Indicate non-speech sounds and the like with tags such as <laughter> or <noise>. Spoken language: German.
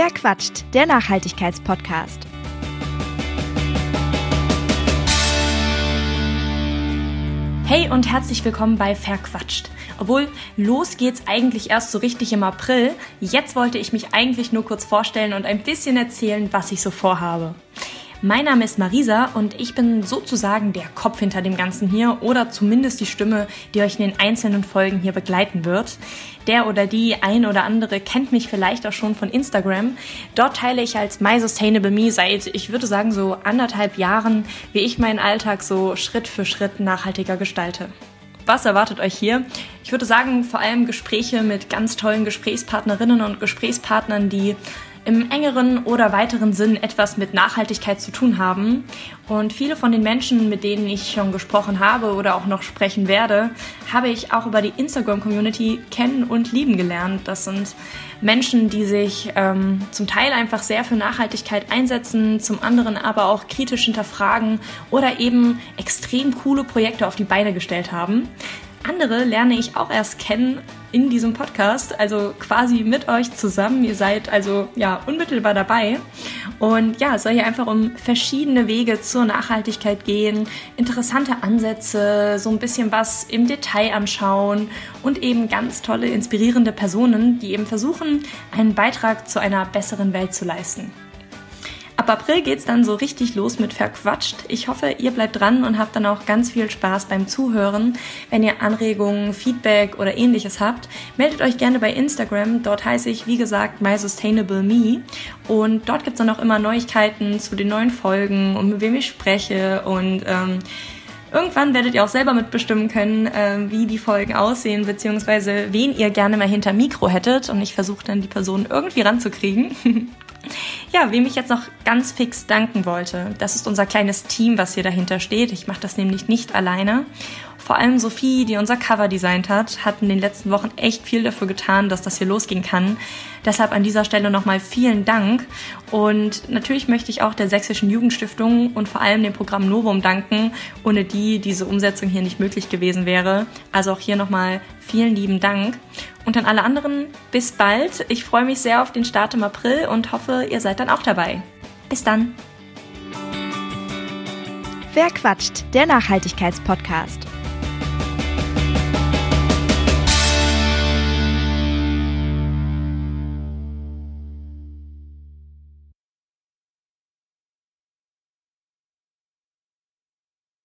Wer quatscht? Der Nachhaltigkeitspodcast. Hey und herzlich willkommen bei Verquatscht. Obwohl, los geht's eigentlich erst so richtig im April. Jetzt wollte ich mich eigentlich nur kurz vorstellen und ein bisschen erzählen, was ich so vorhabe. Mein Name ist Marisa und ich bin sozusagen der Kopf hinter dem Ganzen hier oder zumindest die Stimme, die euch in den einzelnen Folgen hier begleiten wird. Der oder die ein oder andere kennt mich vielleicht auch schon von Instagram. Dort teile ich als My Sustainable Me seit, ich würde sagen, so anderthalb Jahren, wie ich meinen Alltag so Schritt für Schritt nachhaltiger gestalte. Was erwartet euch hier? Ich würde sagen, vor allem Gespräche mit ganz tollen Gesprächspartnerinnen und Gesprächspartnern, die im engeren oder weiteren Sinn etwas mit Nachhaltigkeit zu tun haben. Und viele von den Menschen, mit denen ich schon gesprochen habe oder auch noch sprechen werde, habe ich auch über die Instagram-Community kennen und lieben gelernt. Das sind Menschen, die sich ähm, zum Teil einfach sehr für Nachhaltigkeit einsetzen, zum anderen aber auch kritisch hinterfragen oder eben extrem coole Projekte auf die Beine gestellt haben. Andere lerne ich auch erst kennen in diesem Podcast, also quasi mit euch zusammen. Ihr seid also ja unmittelbar dabei. Und ja, es soll hier einfach um verschiedene Wege zur Nachhaltigkeit gehen, interessante Ansätze, so ein bisschen was im Detail anschauen und eben ganz tolle, inspirierende Personen, die eben versuchen, einen Beitrag zu einer besseren Welt zu leisten. Ab April geht's dann so richtig los mit Verquatscht. Ich hoffe, ihr bleibt dran und habt dann auch ganz viel Spaß beim Zuhören. Wenn ihr Anregungen, Feedback oder ähnliches habt, meldet euch gerne bei Instagram. Dort heiße ich, wie gesagt, MySustainableMe. Und dort gibt's dann auch immer Neuigkeiten zu den neuen Folgen und mit wem ich spreche und ähm, Irgendwann werdet ihr auch selber mitbestimmen können, äh, wie die Folgen aussehen, beziehungsweise wen ihr gerne mal hinter Mikro hättet. Und ich versuche dann die Person irgendwie ranzukriegen. <laughs> Ja, wem ich jetzt noch ganz fix danken wollte, das ist unser kleines Team, was hier dahinter steht. Ich mache das nämlich nicht alleine. Vor allem Sophie, die unser Cover designt hat, hat in den letzten Wochen echt viel dafür getan, dass das hier losgehen kann. Deshalb an dieser Stelle nochmal vielen Dank. Und natürlich möchte ich auch der Sächsischen Jugendstiftung und vor allem dem Programm Novum danken, ohne die diese Umsetzung hier nicht möglich gewesen wäre. Also auch hier nochmal vielen lieben Dank. Und an alle anderen, bis bald. Ich freue mich sehr auf den Start im April und hoffe, ihr seid dann auch dabei. Bis dann. Wer quatscht? Der Nachhaltigkeitspodcast.